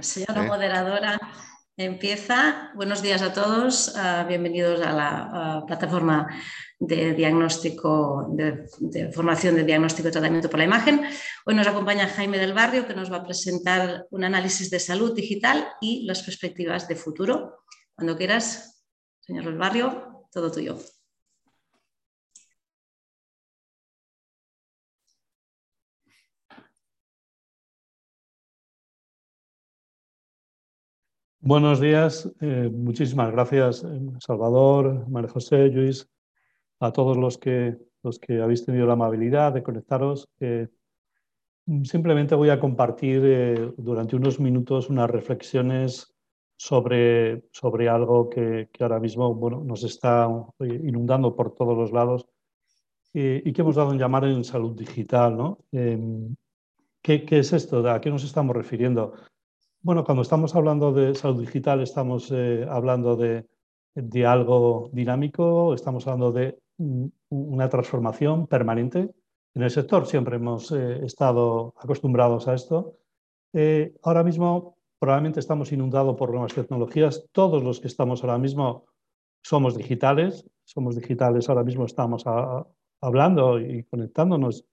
Señora ¿eh? moderadora, empieza. Buenos días a todos. Ah, bienvenidos a la plataforma de diagnóstico, de, formación de diagnóstico y tratamiento por la imagen. Hoy nos acompaña Jaime del Barrio, que nos va a presentar un análisis de salud digital y las perspectivas de futuro. Cuando quieras, señor del Barrio, todo tuyo. Buenos días, eh, muchísimas gracias eh, Salvador, María José, Luis, a todos los que, los que habéis tenido la amabilidad de conectaros. Eh, simplemente voy a compartir durante unos minutos unas reflexiones sobre, sobre algo que, que ahora mismo bueno, nos está inundando por todos los lados y que hemos dado en llamar en salud digital. ¿no? ¿qué, ¿Qué es esto? ¿A qué nos estamos refiriendo? Bueno, cuando estamos hablando de salud digital, estamos eh, hablando de, algo dinámico, estamos hablando de una transformación permanente. En el sector siempre hemos eh, estado acostumbrados a esto. Eh, ahora mismo probablemente estamos inundados por nuevas tecnologías. Todos los que estamos ahora mismo somos digitales, somos digitales, ahora mismo estamos hablando y conectándonos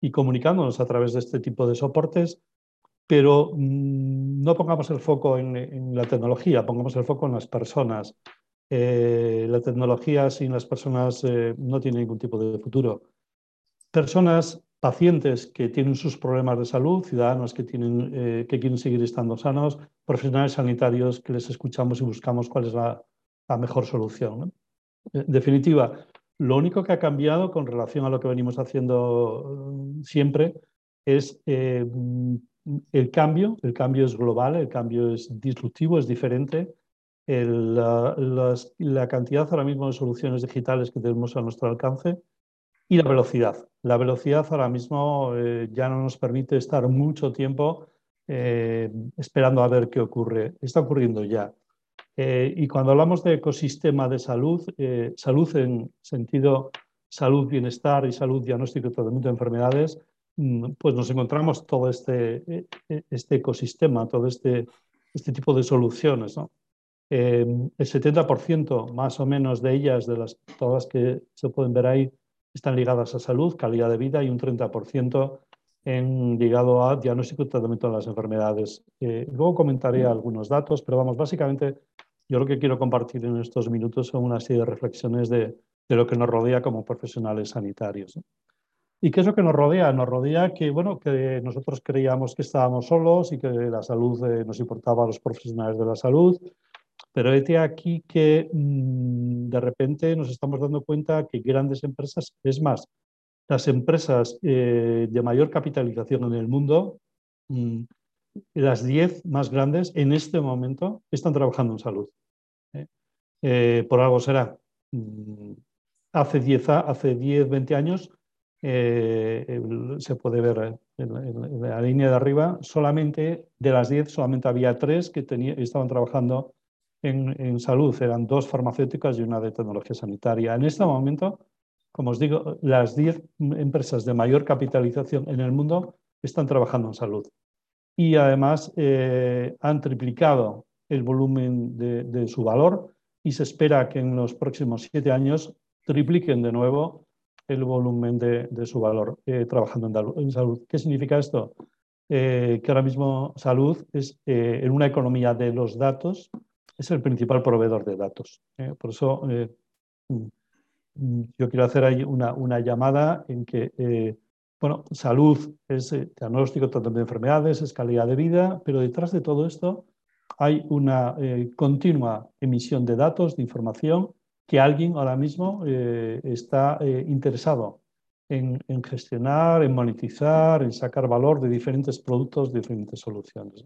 y comunicándonos a través de este tipo de soportes pero mm, no pongamos el foco en, la tecnología, pongamos el foco en las personas. Eh, la tecnología sin las personas eh, no tiene ningún tipo de futuro. Personas, pacientes que tienen sus problemas de salud, ciudadanos que, tienen, eh, que quieren seguir estando sanos, profesionales sanitarios que les escuchamos y buscamos cuál es la, mejor solución. En definitiva, lo único que ha cambiado con relación a lo que venimos haciendo siempre es el cambio, el cambio es global, el cambio es disruptivo, es diferente. la, cantidad ahora mismo de soluciones digitales que tenemos a nuestro alcance y la velocidad. La velocidad ahora mismo eh, ya no nos permite estar mucho tiempo eh, esperando a ver qué ocurre. Está ocurriendo ya. Eh, y cuando hablamos de ecosistema de salud, salud en sentido salud, bienestar y salud, diagnóstico y tratamiento de enfermedades, pues nos encontramos todo este, e, e, este ecosistema, todo este, este tipo de soluciones. ¿no? Em, el 70% más o menos de ellas, de las todas que se pueden ver ahí, están ligadas a salud, calidad de vida y un 30% en, ligado a diagnóstico y tratamiento de las enfermedades. Eh, luego comentaré algunos datos, pero vamos, básicamente yo lo que quiero compartir en estos minutos son una serie de reflexiones de, de lo que nos rodea como profesionales sanitarios. ¿Y qué es lo que nos rodea? Nos rodea que, bueno, que nosotros creíamos que estábamos solos y que la salud eh, nos importaba a los profesionales de la salud, pero este aquí que mm, de repente nos estamos dando cuenta que grandes empresas, es más, las empresas eh, de mayor capitalización en el mundo, mm, las 10 más grandes en este momento están trabajando en salud. ¿eh? por algo será. Mm, hace 10, hace 10, 20 años eh, se puede ver en, la línea de arriba, solamente de las 10, solamente había tres que estaban trabajando en, salud. Eran dos farmacéuticas y una de tecnología sanitaria. En este momento, como os digo, las 10 empresas de mayor capitalización en el mundo están trabajando en salud. Y además eh, han triplicado el volumen de, de su valor y se espera que en los próximos siete años tripliquen de nuevo el volumen de, su valor eh, trabajando en, salud. ¿Qué significa esto? Eh, que ahora mismo salud es eh, en una economía de los datos, es el principal proveedor de datos. por eso mm, yo quiero hacer ahí una, una llamada en que, bueno, salud es diagnóstico, tratamiento de enfermedades, es calidad de vida, pero detrás de todo esto hay una continua emisión de datos, de información, que alguien ahora mismo eh, está eh, interesado en, gestionar, en monetizar, en sacar valor de diferentes productos, diferentes soluciones.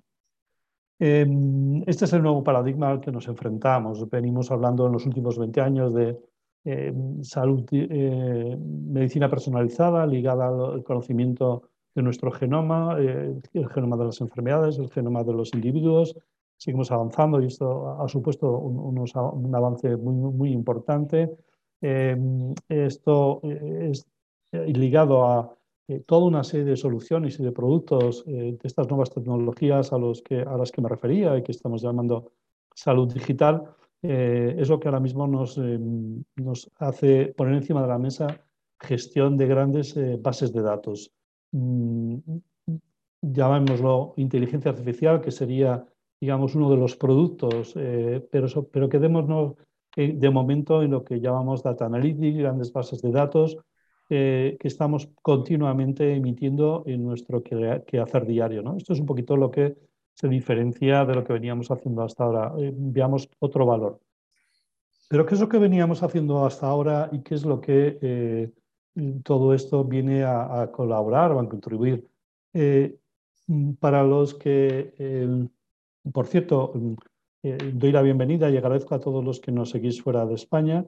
Em, este es el nuevo paradigma al que nos enfrentamos. Venimos hablando en los últimos 20 años de em, salud, eh, medicina personalizada ligada al conocimiento de nuestro genoma, el genoma de las enfermedades, el genoma de los individuos, seguimos avanzando y esto ha supuesto un, avance muy, muy importante. Em, esto es ligado a toda una serie de soluciones y de productos de estas nuevas tecnologías a, los que, a las que me refería y que estamos llamando salud digital, es lo que ahora mismo nos, nos hace poner encima de la mesa gestión de grandes bases de datos. Mm, llamémoslo inteligencia artificial, que sería, digamos, uno de los productos, eh, pero, pero quedémonos eh, de momento en lo que llamamos data analytics, grandes bases de datos, eh, que estamos continuamente emitiendo en nuestro quehacer diario. ¿no? Esto es un poquito lo que se diferencia de lo que veníamos haciendo hasta ahora. veamos otro valor. Pero ¿qué es lo que veníamos haciendo hasta ahora y qué es lo que todo esto viene a, a colaborar o a contribuir? Para los que, por cierto, mm, eh, doy la bienvenida y agradezco a todos los que nos seguís fuera de España,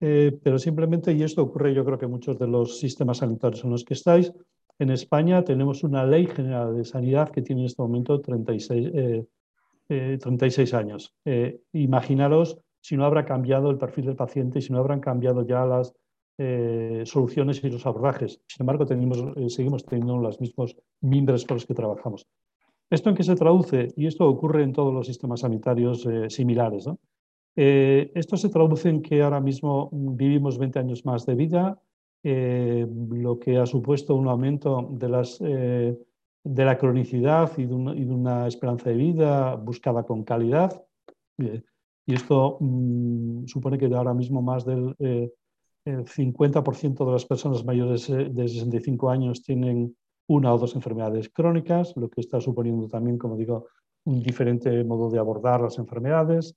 eh, pero simplemente, y esto ocurre yo creo que muchos de los sistemas sanitarios en los que estáis, en España tenemos una ley general de sanidad que tiene en este momento 36, 36 eh, años. imaginaros si no habrá cambiado el perfil del paciente, si no habrán cambiado ya las eh, soluciones y los abordajes. Sin embargo, tenemos, eh, seguimos teniendo los mismos mimbres con los que trabajamos. ¿Esto en qué se traduce? Y esto ocurre en todos los sistemas sanitarios eh, similares. esto se traduce en que ahora mismo vivimos 20 años más de vida, lo que ha supuesto un aumento de, las, de la cronicidad y de, una, esperanza de vida buscada con calidad. y esto mm, supone que ahora mismo más del el 50% de las personas mayores de 65 años tienen una o dos enfermedades crónicas, lo que está suponiendo también, como digo, un diferente modo de abordar las enfermedades.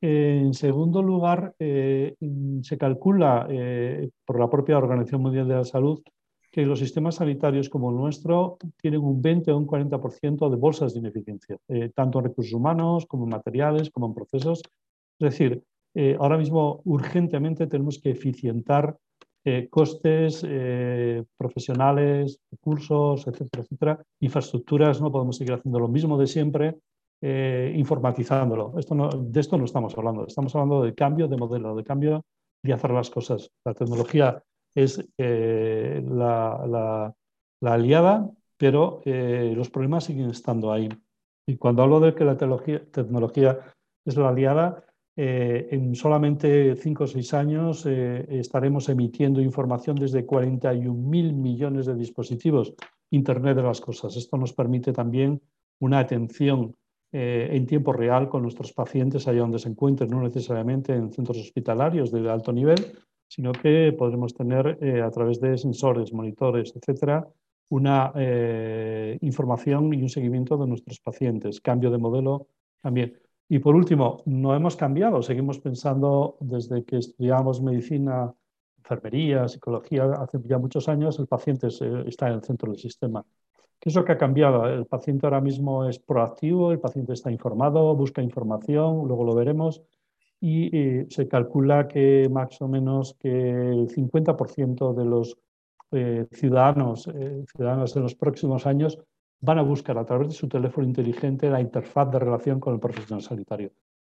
En segundo lugar, eh, se calcula eh, por la propia Organización Mundial de la Salud que los sistemas sanitarios como el nuestro tienen un 20 o un 40% de bolsas de ineficiencia, eh, tanto en recursos humanos como en materiales, como en procesos. Es decir, ahora mismo urgentemente tenemos que eficientar eh, costes profesionales, profesionales, recursos, etcétera, etcétera, infraestructuras, no podemos seguir haciendo lo mismo de siempre, eh, informatizándolo. Esto de esto no estamos hablando, estamos hablando de cambio de modelo, de cambio de hacer las cosas. La tecnología es la, la, aliada, pero los problemas siguen estando ahí. Y cuando hablo de que la tecnología es la aliada, eh, en solamente cinco o seis años eh, estaremos emitiendo información desde 41 mil millones de dispositivos, Internet de las Cosas. Esto nos permite también una atención eh, en tiempo real con nuestros pacientes allá donde se encuentren, no necesariamente en centros hospitalarios de alto nivel, sino que podremos tener a través de sensores, monitores, etcétera, una información y un seguimiento de nuestros pacientes. Cambio de modelo también. Y por último, no hemos cambiado, seguimos pensando desde que estudiamos medicina, enfermería, psicología, hace ya muchos años, el paciente está en el centro del sistema. ¿Qué es lo que ha cambiado? El paciente ahora mismo es proactivo, el paciente está informado, busca información, luego lo veremos, y se calcula que más o menos que el 50% de los eh, ciudadanos, eh, ciudadanos en los próximos años van a buscar a través de su teléfono inteligente la interfaz de relación con el profesional sanitario.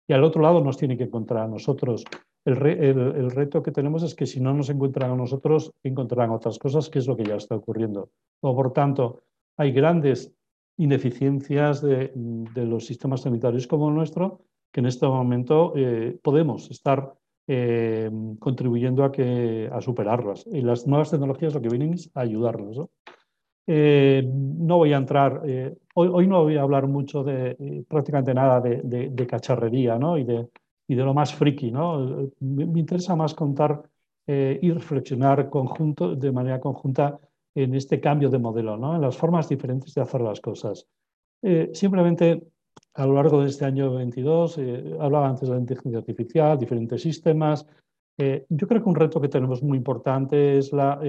Y al otro lado nos tiene que encontrar a nosotros. El, el, reto que tenemos es que si no nos encuentran a nosotros, encontrarán otras cosas, que es lo que ya está ocurriendo. O, por tanto, hay grandes ineficiencias de, de, los sistemas sanitarios como el nuestro, que en este momento eh, podemos estar eh, contribuyendo a, que, a superarlas. Y las nuevas tecnologías lo que vienen es a ayudarnos. ¿no? Eh, no voy a entrar, eh, hoy, no voy a hablar mucho de eh, prácticamente nada de, cacharrería ¿no? y, de, y de lo más friki. ¿no? Me, interesa más contar y reflexionar conjunto, de manera conjunta en este cambio de modelo, ¿no? en las formas diferentes de hacer las cosas. simplemente a lo largo de este año 22, hablaba antes de la inteligencia artificial, diferentes sistemas. Yo creo que un reto que tenemos muy importante es la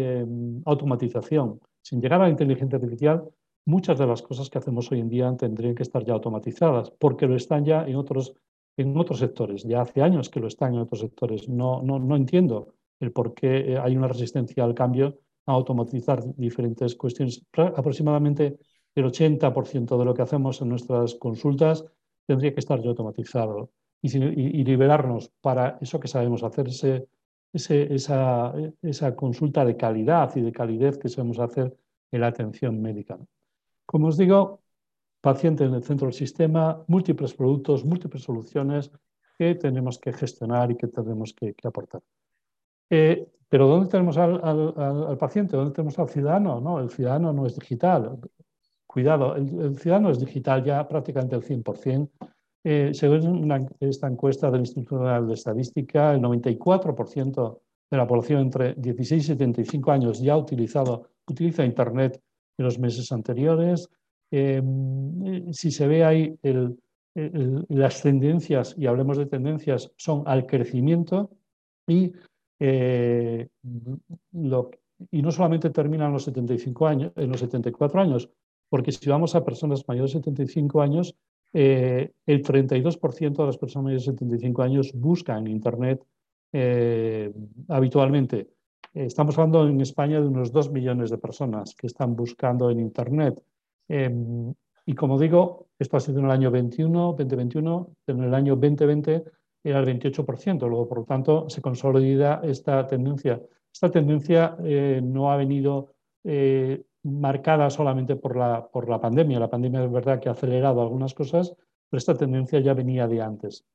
automatización sin llegar a la inteligencia artificial, muchas de las cosas que hacemos hoy en día tendrían que estar ya automatizadas, porque lo están ya en otros, en otros sectores. Ya hace años que lo están en otros sectores. No, no, no entiendo el por qué eh, hay una resistencia al cambio a automatizar diferentes cuestiones. Aproximadamente el 80% de lo que hacemos en nuestras consultas tendría que estar ya automatizado y, liberarnos para eso que sabemos hacer, ese esa, consulta de calidad y de calidez que sabemos hacer en la atención médica. Como os digo, paciente en el centro del sistema, múltiples productos, múltiples soluciones que tenemos que gestionar y que tenemos que, aportar. Eh, pero ¿dónde tenemos al, paciente? ¿Dónde tenemos al ciudadano? No, el ciudadano no es digital. Cuidado, el, ciudadano es digital ya prácticamente el 100%. Eh, según esta encuesta del Instituto Nacional de Estadística, el 94% de la población entre 16 y 75 años ya ha utilizado, utiliza Internet en los meses anteriores. Eh, si se ve ahí las tendencias, y hablemos de tendencias, son al crecimiento y, eh, y no solamente terminan los 75 años, en los 74 años, porque si vamos a personas mayores de 75 años, eh, el 32% de las personas de 75 años buscan Internet eh, habitualmente. Estamos hablando en España de unos 2 millones de personas que están buscando en Internet. Em, y como digo, esto ha sido en el año 21, 2021, en el año 2020 era el 28%. Luego, por lo tanto, se consolida esta tendencia. Esta tendencia eh, no ha venido marcada solamente por la, por la pandemia. La pandemia es verdad que ha acelerado algunas cosas, pero esta tendencia ya venía de antes.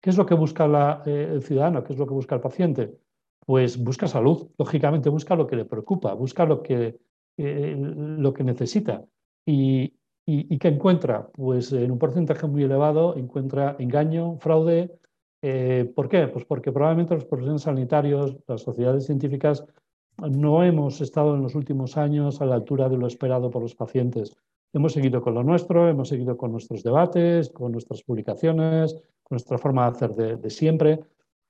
¿Qué es lo que busca eh, el ciudadano? ¿Qué es lo que busca el paciente? Pues busca salud, lógicamente busca lo que le preocupa, busca lo que, eh, lo que necesita. Y, y, qué encuentra? Pues en un porcentaje muy elevado encuentra engaño, fraude. Eh, ¿Por qué? Pues porque probablemente los profesionales sanitarios, las sociedades científicas, no hemos estado en los últimos años a la altura de lo esperado por los pacientes. Hemos seguido con lo nuestro, hemos seguido con nuestros debates, con nuestras publicaciones, con nuestra forma de hacer de, siempre.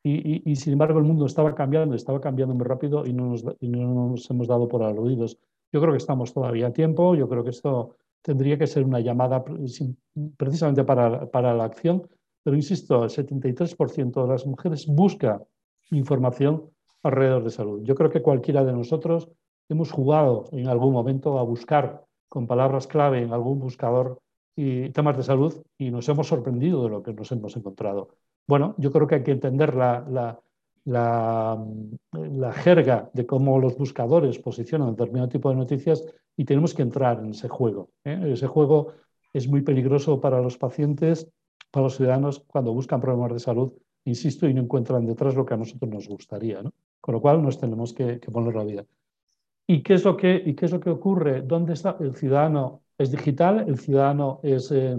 Y, sin embargo el mundo estaba cambiando, estaba cambiando muy rápido y no nos, no nos hemos dado por aludidos. Yo creo que estamos todavía a tiempo, yo creo que esto tendría que ser una llamada precisamente para, para la acción, pero insisto, el 73% de las mujeres busca información alrededor de salud. Yo creo que cualquiera de nosotros hemos jugado en algún momento a buscar con palabras clave en algún buscador y temas de salud y nos hemos sorprendido de lo que nos hemos encontrado. Bueno, yo creo que hay que entender la, la, la, jerga de cómo los buscadores posicionan determinado tipo de noticias y tenemos que entrar en ese juego. ¿eh? Ese juego es muy peligroso para los pacientes, para los ciudadanos, cuando buscan problemas de salud, insisto, y no encuentran detrás lo que a nosotros nos gustaría. Con lo cual nos tenemos que, poner la vida. ¿Y qué, es lo que, ¿Y qué es lo que ocurre? ¿Dónde está? El ciudadano es digital, el ciudadano eh,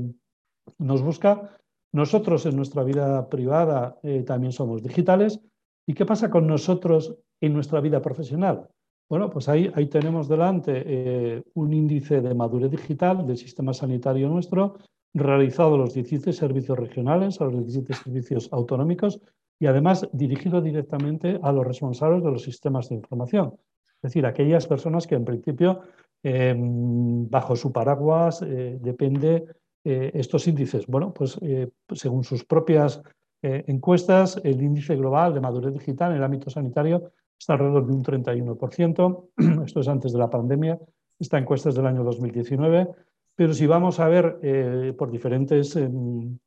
nos busca. Nosotros en nuestra vida privada eh, también somos digitales. ¿Y qué pasa con nosotros en nuestra vida profesional? Bueno, pues ahí, ahí tenemos delante eh, un índice de madurez digital del sistema sanitario nuestro, realizado los 17 servicios regionales, a los 17 servicios autonómicos y además dirigido directamente a los responsables de los sistemas de información. Es decir, aquellas personas que en principio em, bajo su paraguas eh, depende eh, estos índices. Bueno, pues eh, según sus propias encuestas, el índice global de madurez digital en el ámbito sanitario está alrededor de un 31%. Esto es antes de la pandemia. Esta encuesta es del año 2019. Pero si vamos a ver por diferentes em,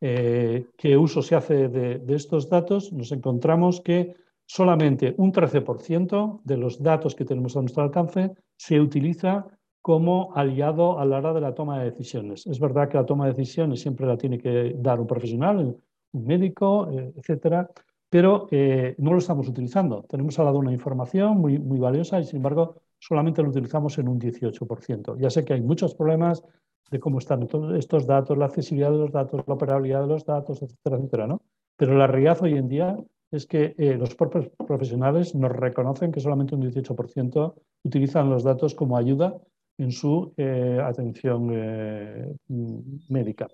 bloques qué uso se hace de estos datos, nos encontramos que solamente un 13% de los datos que tenemos a nuestro alcance se utiliza como aliado a la hora de la toma de decisiones. Es verdad que la toma de decisiones siempre la tiene que dar un profesional, un médico, eh, etcétera, pero eh, no lo estamos utilizando. Tenemos al lado una información muy valiosa y, sin embargo, solamente lo utilizamos en un 18%. Ya sé que hay muchos problemas de cómo están todos estos datos, la accesibilidad de los datos, la operabilidad de los datos, etcétera, etcétera, ¿no? Pero la realidad hoy en día es que eh, los propios profesionales nos reconocen que solamente un 18% utilizan los datos como ayuda en su eh, atención eh, médica.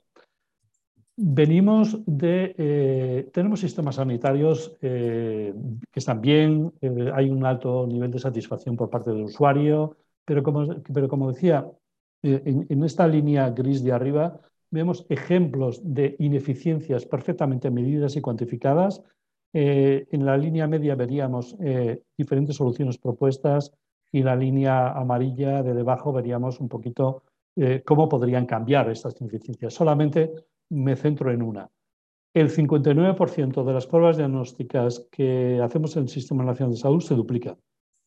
Venimos de, tenemos sistemas sanitarios que están bien, hay un alto nivel de satisfacción por parte del usuario, pero como, pero como decía, en, en esta línea gris de arriba vemos ejemplos de ineficiencias perfectamente medidas y cuantificadas eh, en la línea media veríamos eh, diferentes soluciones propuestas y la línea amarilla de debajo veríamos un poquito eh, cómo podrían cambiar estas ineficiencias. Solamente me centro en una. El 59% de las pruebas diagnósticas que hacemos en el Sistema Nacional de Salud se duplican.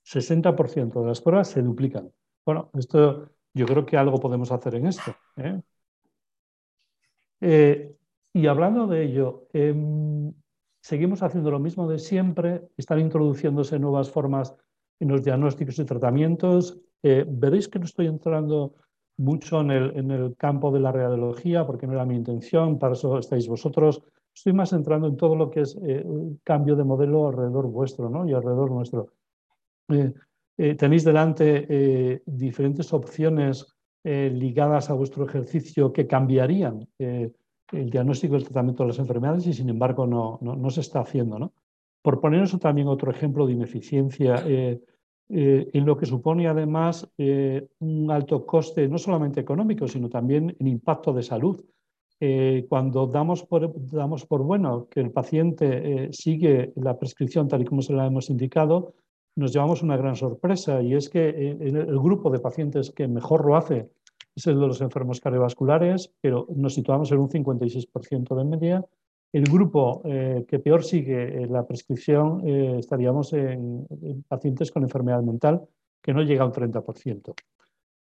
60% de las pruebas se duplican. Bueno, esto yo creo que algo podemos hacer en esto. ¿eh? Eh, y hablando de ello, em, seguimos haciendo lo mismo de siempre, están introduciéndose nuevas formas en los diagnósticos y tratamientos. Eh, veréis que no estoy entrando mucho en el, campo de la radiología, porque no era mi intención, para eso estáis vosotros. Estoy más entrando en todo lo que es eh, cambio de modelo alrededor vuestro ¿no? y alrededor nuestro. Eh, tenéis delante diferentes opciones ligadas a vuestro ejercicio que cambiarían el diagnóstico y el tratamiento de las enfermedades y sin embargo no, no, no se está haciendo. ¿no? Por poneros también otro ejemplo de ineficiencia, eh, en lo que supone además eh, un alto coste, no solamente económico, sino también en impacto de salud. Eh, cuando damos por, damos por bueno que el paciente sigue la prescripción tal y como se la hemos indicado, nos llevamos una gran sorpresa y es que el grupo de pacientes que mejor lo hace es el de los enfermos cardiovasculares, pero nos situamos en un 56% de media el grupo eh, que peor sigue eh, la prescripción eh, estaríamos en, pacientes con enfermedad mental que no llega a un 30%.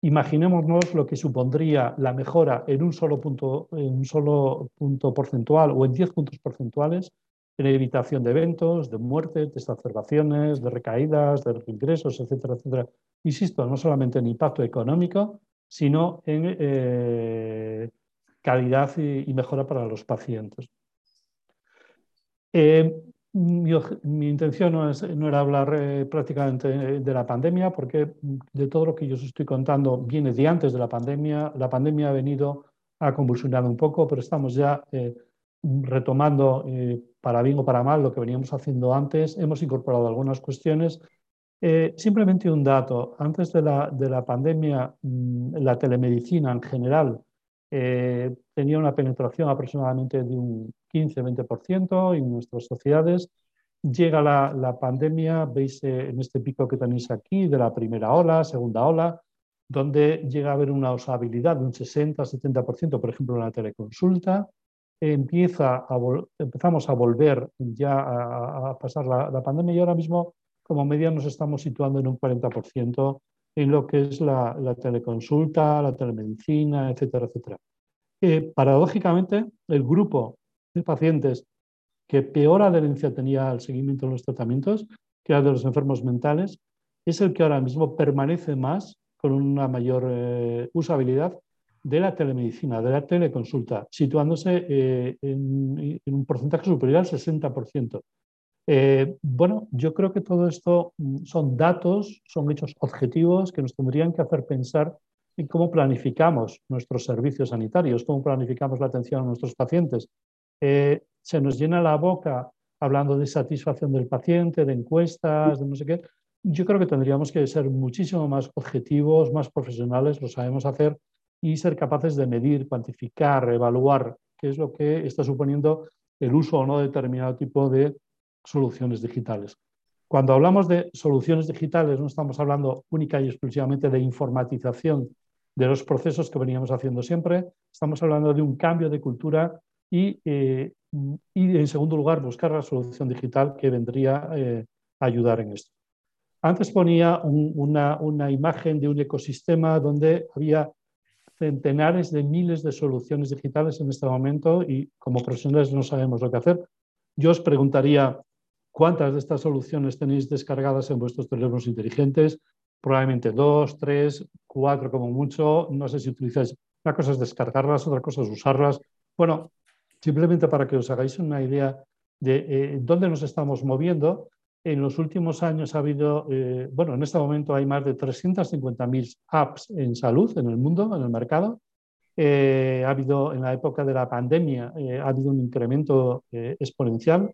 Imaginémonos lo que supondría la mejora en un solo punto, en un solo punto porcentual o en 10 puntos porcentuales en evitación de eventos, de muertes, de exacerbaciones, de recaídas, de ingresos, etcétera, etcétera. Insisto, no solamente en impacto económico, sino en calidad y mejora para los pacientes. Eh, mi, intención no, era hablar eh, prácticamente de la pandemia, porque de todo lo que yo os estoy contando viene de antes de la pandemia. La pandemia ha venido a convulsionar un poco, pero estamos ya eh, retomando, para bien o para mal, lo que veníamos haciendo antes. Hemos incorporado algunas cuestiones. simplemente un dato. Antes de la, de la pandemia, mm, la telemedicina en general tenía una penetración aproximadamente de un 15-20% en nuestras sociedades. Llega la, pandemia, veis eh, en este pico que tenéis aquí, de la primera ola, segunda ola, donde llega a haber una usabilidad de un 60-70%, por ejemplo, en la teleconsulta. Empieza a empezamos a volver ya a, pasar la, pandemia y ahora mismo, como media, nos estamos situando en un 40% en lo que es la, la teleconsulta, la telemedicina, etcétera, etcétera. Eh, paradójicamente, el grupo de pacientes que peor adherencia tenía al seguimiento de los tratamientos, que era de los enfermos mentales, es el que ahora mismo permanece más con una mayor eh, usabilidad de la telemedicina, de la teleconsulta, situándose eh, en, un porcentaje superior al 60%. bueno, yo creo que todo esto mm, son datos, son hechos objetivos que nos tendrían que hacer pensar y cómo planificamos nuestros servicios sanitarios, cómo planificamos la atención a nuestros pacientes. Eh, se nos llena la boca hablando de satisfacción del paciente, de encuestas, de no sé qué. Yo creo que tendríamos que ser muchísimo más objetivos, más profesionales, lo sabemos hacer, y ser capaces de medir, cuantificar, evaluar qué es lo que está suponiendo el uso o no de determinado tipo de soluciones digitales. Cuando hablamos de soluciones digitales, no estamos hablando única y exclusivamente de informatización de los procesos que veníamos haciendo siempre. Estamos hablando de un cambio de cultura y, eh, y en segundo lugar, buscar la solución digital que vendría eh, a ayudar en esto. Antes ponía una, una imagen de un ecosistema donde había centenares de miles de soluciones digitales en este momento y como profesionales no sabemos lo que hacer. Yo os preguntaría cuántas de estas soluciones tenéis descargadas en vuestros teléfonos inteligentes, probablemente dos, tres, cuatro como mucho. No sé si utilizáis. Una cosa es descargarlas, otra cosa es usarlas. Bueno, simplemente para que os hagáis una idea de eh, dónde nos estamos moviendo. En los últimos años ha habido, eh, bueno, en este momento hay más de 350.000 apps en salud en el mundo, en el mercado. Eh, ha habido, en la época de la pandemia, ha habido un incremento exponencial,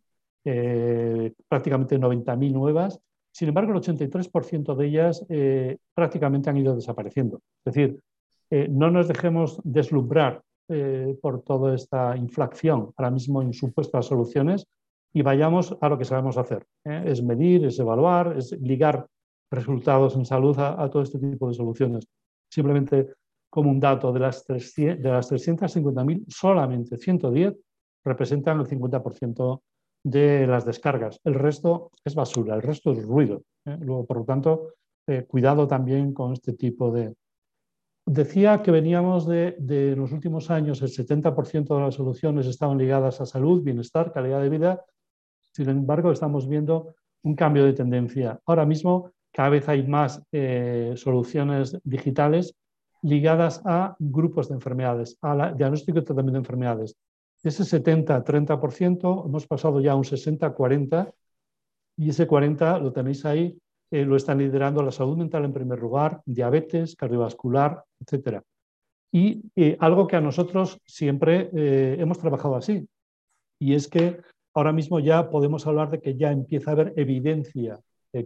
prácticamente 90.000 nuevas. Sin embargo, el 83% de ellas eh, prácticamente han ido desapareciendo. Es decir, eh, no nos dejemos deslumbrar eh, por toda esta inflación ahora mismo en supuestas soluciones y vayamos a lo que sabemos hacer. Es medir, es evaluar, es ligar resultados en salud a, todo este tipo de soluciones. Simplemente como un dato, de las, de las 350.000, solamente 110 representan el 50% de las descargas. El resto es basura, el resto es ruido. Luego, por lo tanto, cuidado también con este tipo de... Decía que veníamos de, de los últimos años, el 70% de las soluciones estaban ligadas a salud, bienestar, calidad de vida. Sin embargo, estamos viendo un cambio de tendencia. Ahora mismo cada vez hay más eh, soluciones digitales ligadas a grupos de enfermedades, a diagnóstico y tratamiento de enfermedades. De ese 70-30% hemos pasado ya a un 60-40% y ese 40% lo tenéis ahí, eh, lo están liderando la salud mental en primer lugar, diabetes, cardiovascular, etc. Y eh, algo que a nosotros siempre hemos trabajado así, y es que ahora mismo ya podemos hablar de que ya empieza a haber evidencia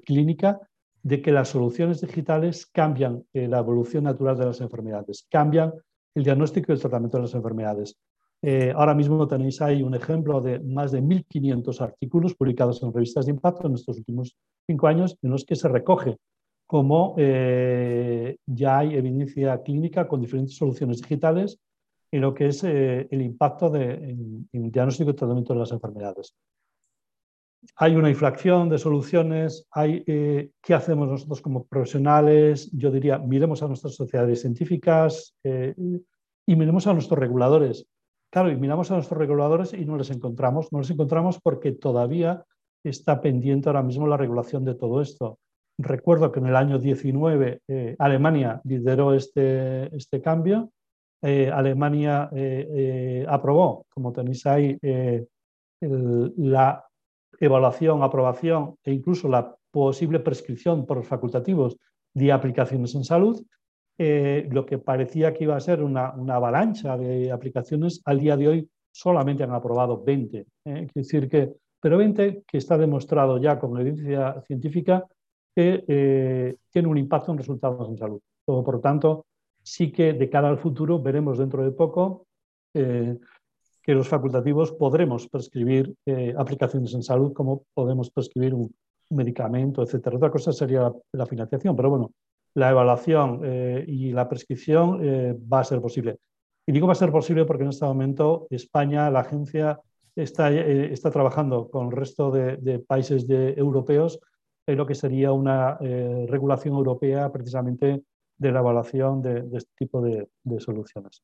clínica de que las soluciones digitales cambian eh, la evolución natural de las enfermedades, cambian el diagnóstico y el tratamiento de las enfermedades. Eh, ahora mismo tenéis ahí un ejemplo de más de 1.500 artículos publicados en revistas de impacto en estos últimos cinco años en los que se recoge cómo eh, ya hay evidencia clínica con diferentes soluciones digitales en lo que es el impacto de, en, en diagnóstico y tratamiento de las enfermedades hay una inflación de soluciones, hay, eh, ¿qué hacemos nosotros como profesionales? Yo diría, miremos a nuestras sociedades científicas eh, y miremos a nuestros reguladores. Claro, y miramos a nuestros reguladores y no les encontramos. No les encontramos porque todavía está pendiente ahora mismo la regulación de todo esto. Recuerdo que en el año 19 eh, Alemania lideró este, este cambio. Alemania aprobó, como tenéis ahí, la evaluación, aprobación e incluso la posible prescripción por los facultativos de aplicaciones en salud, eh, lo que parecía que iba a ser una, avalancha de aplicaciones, al día de hoy solamente han aprobado 20. ¿eh? decir que, pero 20 que está demostrado ya con evidencia científica que eh, tiene un impacto en resultados en salud. Por lo tanto, sí que de cara al futuro veremos dentro de poco que los facultativos podremos prescribir eh, aplicaciones en salud como podemos prescribir un, medicamento, etcétera. Otra cosa sería la, financiación, pero bueno, la evaluación eh, y la prescripción eh, va a ser posible. Y digo va a ser posible porque en este momento España, la agencia, está, está trabajando con el resto de, países europeos en lo que sería una regulación europea precisamente de la evaluación de, este tipo de, soluciones.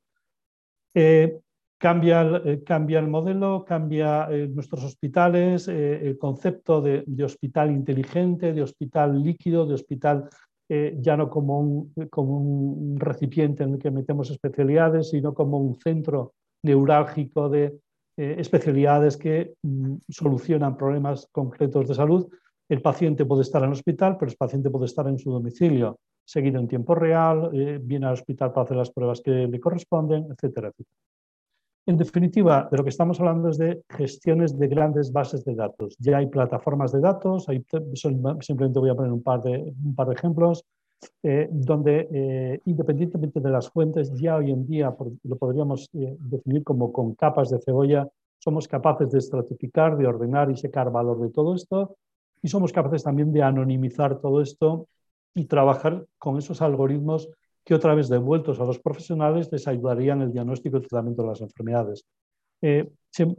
Cambia, eh, cambia el modelo, cambia eh, nuestros hospitales, eh, el concepto de, hospital inteligente, de hospital líquido, de hospital ya no como un, como un recipiente en el que metemos especialidades, sino como un centro neurálgico de especialidades que mm, solucionan problemas concretos de salud. El paciente puede estar en el hospital, pero el paciente puede estar en su domicilio, seguido en tiempo real, viene al hospital para hacer las pruebas que le corresponden, etcétera, etcétera. En definitiva, de lo que estamos hablando es de gestiones de grandes bases de datos. Ya hay plataformas de datos, simplemente voy a poner un par de, un par de ejemplos, eh, donde eh, independientemente de las fuentes, ya hoy en día lo podríamos eh, definir como con capas de cebolla, somos capaces de estratificar, de ordenar y sacar valor de todo esto y somos capaces también de anonimizar todo esto y trabajar con esos algoritmos que otra vez devueltos a los profesionales les ayudarían en el diagnóstico y tratamiento de las enfermedades. Eh,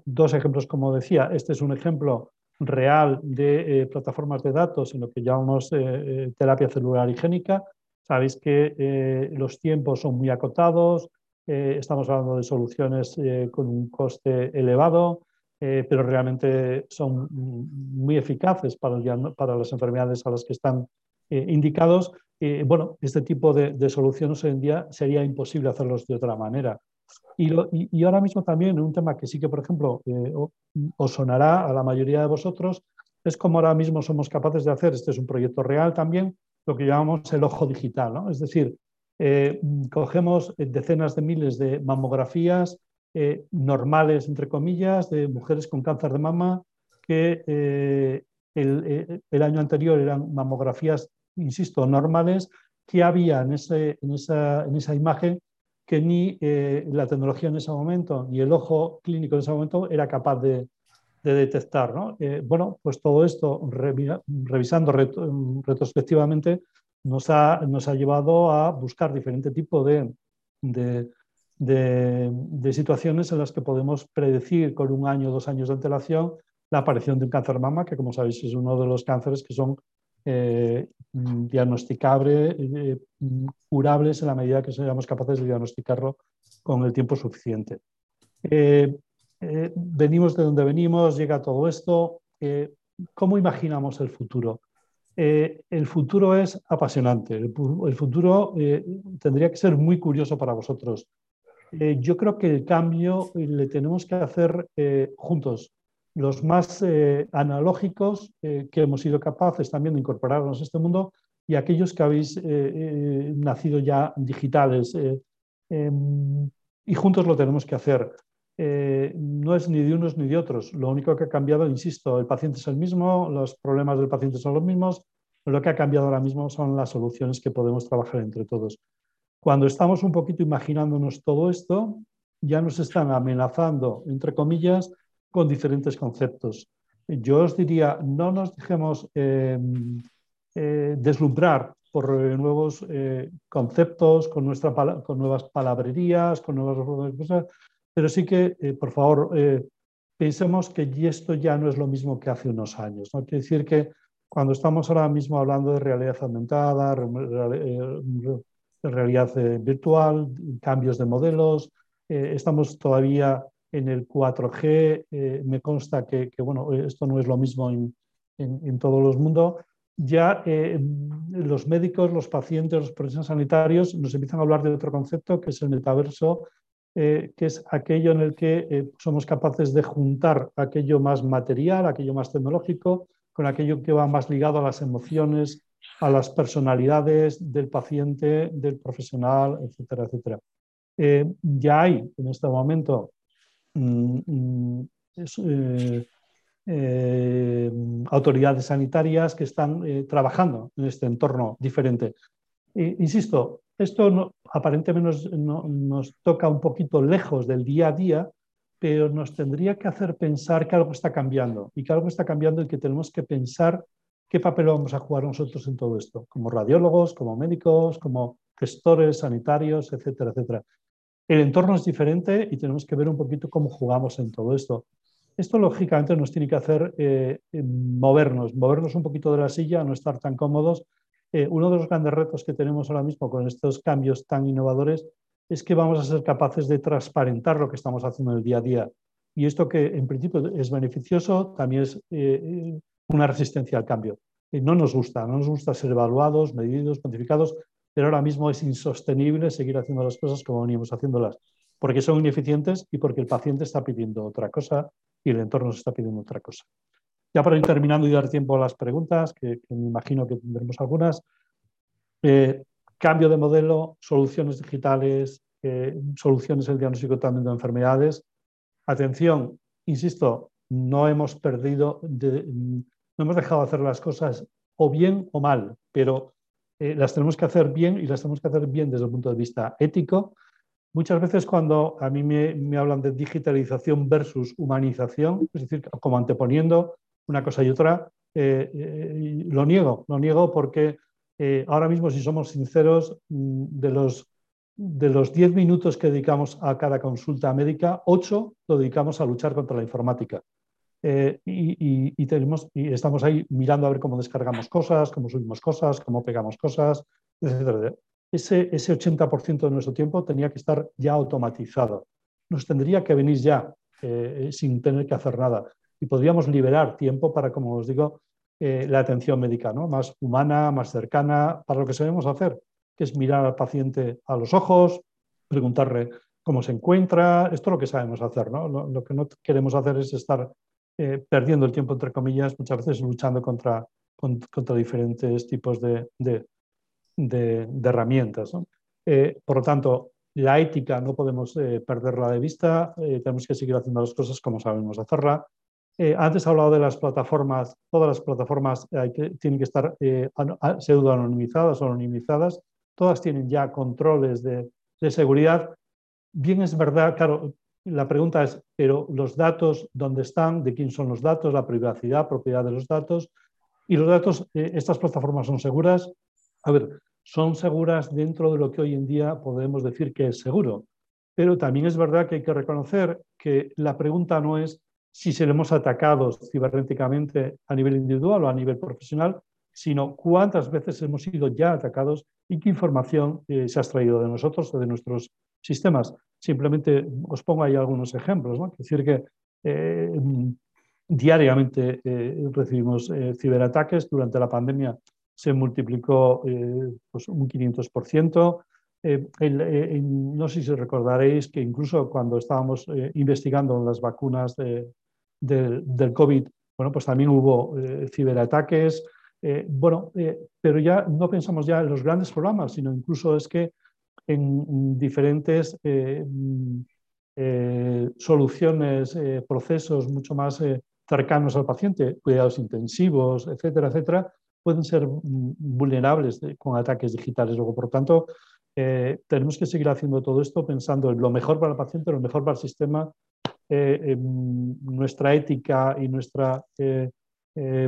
dos ejemplos, como decía, este es un ejemplo real de eh, plataformas de datos en lo que llamamos eh, terapia celular higiénica. Sabéis que los tiempos son muy acotados, estamos hablando de soluciones con un coste elevado, pero realmente son muy eficaces para, para las enfermedades a las que están indicados eh, bueno, este tipo de, soluciones hoy en día sería imposible hacerlos de otra manera. Y, ahora mismo también un tema que sí que, por ejemplo, eh, os sonará a la mayoría de vosotros, es como ahora mismo somos capaces de hacer, este es un proyecto real también, lo que llamamos el ojo digital. ¿no? Es decir, eh, cogemos decenas de miles de mamografías normales, entre comillas, de mujeres con cáncer de mama, que el, el, año anterior eran mamografías insisto, normales que había en, ese, en, esa, en esa, imagen que ni eh, la tecnología en ese momento ni el ojo clínico en ese momento era capaz de, de detectar. ¿no? Eh, bueno, pues todo esto, revisando retrospectivamente, nos ha, nos ha, llevado a buscar diferente tipo de, de, de, situaciones en las que podemos predecir con un año dos años de antelación la aparición de un cáncer mama, que como sabéis es uno de los cánceres que son diagnosticables, curables en la medida que seamos capaces de diagnosticarlo con el tiempo suficiente. venimos de donde venimos, llega todo esto. ¿Cómo imaginamos el futuro? Eh, el futuro es apasionante. El, futuro eh, tendría que ser muy curioso para vosotros. Eh, yo creo que el cambio le tenemos que hacer juntos. Los más analógicos que hemos sido capaces también de incorporarnos a este mundo y aquellos que habéis nacido ya digitales. Em, y juntos lo tenemos que hacer. no es ni de unos ni de otros. Lo único que ha cambiado, insisto, el paciente es el mismo, los problemas del paciente son los mismos, lo que ha cambiado ahora mismo son las soluciones que podemos trabajar entre todos. Cuando estamos un poquito imaginándonos todo esto, ya nos están amenazando, entre comillas, con diferentes conceptos. Yo os diría, no nos dejemos eh, eh, deslumbrar por nuevos eh, conceptos, con, nuestra, con nuevas palabrerías, con nuevas cosas, pero sí que, por favor, pensemos que esto ya no es lo mismo que hace unos años. ¿no? Quiere decir que cuando estamos ahora mismo hablando de realidad aumentada, eh, realidad eh, virtual, cambios de modelos, eh, estamos todavía en el 4G, me consta que, bueno, esto no es lo mismo en, en, todos los mundos. Ya los médicos, los pacientes, los profesionales sanitarios nos empiezan a hablar de otro concepto que es el metaverso, que es aquello en el que somos capaces de juntar aquello más material, aquello más tecnológico, con aquello que va más ligado a las emociones, a las personalidades del paciente, del profesional, etcétera, etcétera. Eh, ya hay en este momento eh, eh, autoridades sanitarias que están trabajando en este entorno diferente. insisto, esto aparentemente nos toca un poquito lejos del día a día, pero nos tendría que hacer pensar que algo está cambiando y que algo está cambiando y que tenemos que pensar qué papel vamos a jugar nosotros en todo esto, como radiólogos, como médicos, como gestores sanitarios, etcétera, etcétera. El entorno es diferente y tenemos que ver un poquito cómo jugamos en todo esto. Esto lógicamente nos tiene que hacer eh, movernos, movernos un poquito de la silla, no estar tan cómodos. Eh, uno de los grandes retos que tenemos ahora mismo con estos cambios tan innovadores es que vamos a ser capaces de transparentar lo que estamos haciendo en el día a día. Y esto que en principio es beneficioso, también es eh, una resistencia al cambio. No nos gusta, no nos gusta ser evaluados, medidos, cuantificados, pero ahora mismo es insostenible seguir haciendo las cosas como veníamos haciéndolas, porque son ineficientes y porque el paciente está pidiendo otra cosa y el entorno se está pidiendo otra cosa. Ya para ir terminando y dar tiempo a las preguntas, que, me imagino que tendremos algunas, eh, cambio de modelo, soluciones digitales, eh, soluciones el diagnóstico también de enfermedades. Atención, insisto, no hemos perdido, no hemos dejado de hacer las cosas o bien o mal, pero eh, las tenemos que hacer bien y las tenemos que hacer bien desde el punto de vista ético. Muchas veces cuando a mí me, hablan de digitalización versus humanización, es decir, como anteponiendo una cosa y otra, eh, lo niego, lo niego porque eh, ahora mismo, si somos sinceros, mm, de los, de los 10 minutos que dedicamos a cada consulta médica, 8 lo dedicamos a luchar contra la informática. Eh, y, tenemos, y estamos ahí mirando a ver cómo descargamos cosas, cómo subimos cosas, cómo pegamos cosas, etc. Ese, ese 80% de nuestro tiempo tenía que estar ya automatizado. Nos tendría que venir ya eh, sin tener que hacer nada. Y podríamos liberar tiempo para, como os digo, eh, la atención médica, ¿no? más humana, más cercana, para lo que sabemos hacer, que es mirar al paciente a los ojos, preguntarle cómo se encuentra, esto es lo que sabemos hacer. ¿no? Lo, que no queremos hacer es estar eh, perdiendo el tiempo, entre comillas, muchas veces luchando contra, contra diferentes tipos de, de, herramientas. Eh, por lo tanto, la ética no podemos perderla de vista, tenemos que seguir haciendo las cosas como sabemos hacerla. Eh, antes he hablado de las plataformas, todas las plataformas tienen que estar eh, pseudo anonimizadas o anonimizadas, todas tienen ya controles de, seguridad. Bien es verdad, claro, la pregunta es, pero los datos, ¿dónde están? ¿De quién son los datos? La privacidad, propiedad de los datos. Y los datos, eh, ¿estas plataformas son seguras? A ver, son seguras dentro de lo que hoy en día podemos decir que es seguro. Pero también es verdad que hay que reconocer que la pregunta no es si seremos atacados cibernéticamente a nivel individual o a nivel profesional, sino cuántas veces hemos sido ya atacados y qué información eh, se ha extraído de nosotros o de nuestros sistemas. Simplemente os pongo ahí algunos ejemplos. Es decir, que eh, diariamente eh, recibimos ciberataques. Durante la pandemia se multiplicó pues un 500%. no sé si recordaréis que incluso cuando estábamos investigando las vacunas del COVID, bueno, pues también hubo ciberataques. bueno, pero ya no pensamos ya en los grandes programas, sino incluso es que en diferentes eh, mm, eh, soluciones, eh, procesos mucho más cercanos al paciente, cuidados intensivos, etcétera, etcétera, pueden ser mm, vulnerables con ataques digitales. Luego, por tanto, tenemos que seguir haciendo todo esto pensando en lo mejor para el paciente, lo mejor para el sistema, nuestra ética y nuestra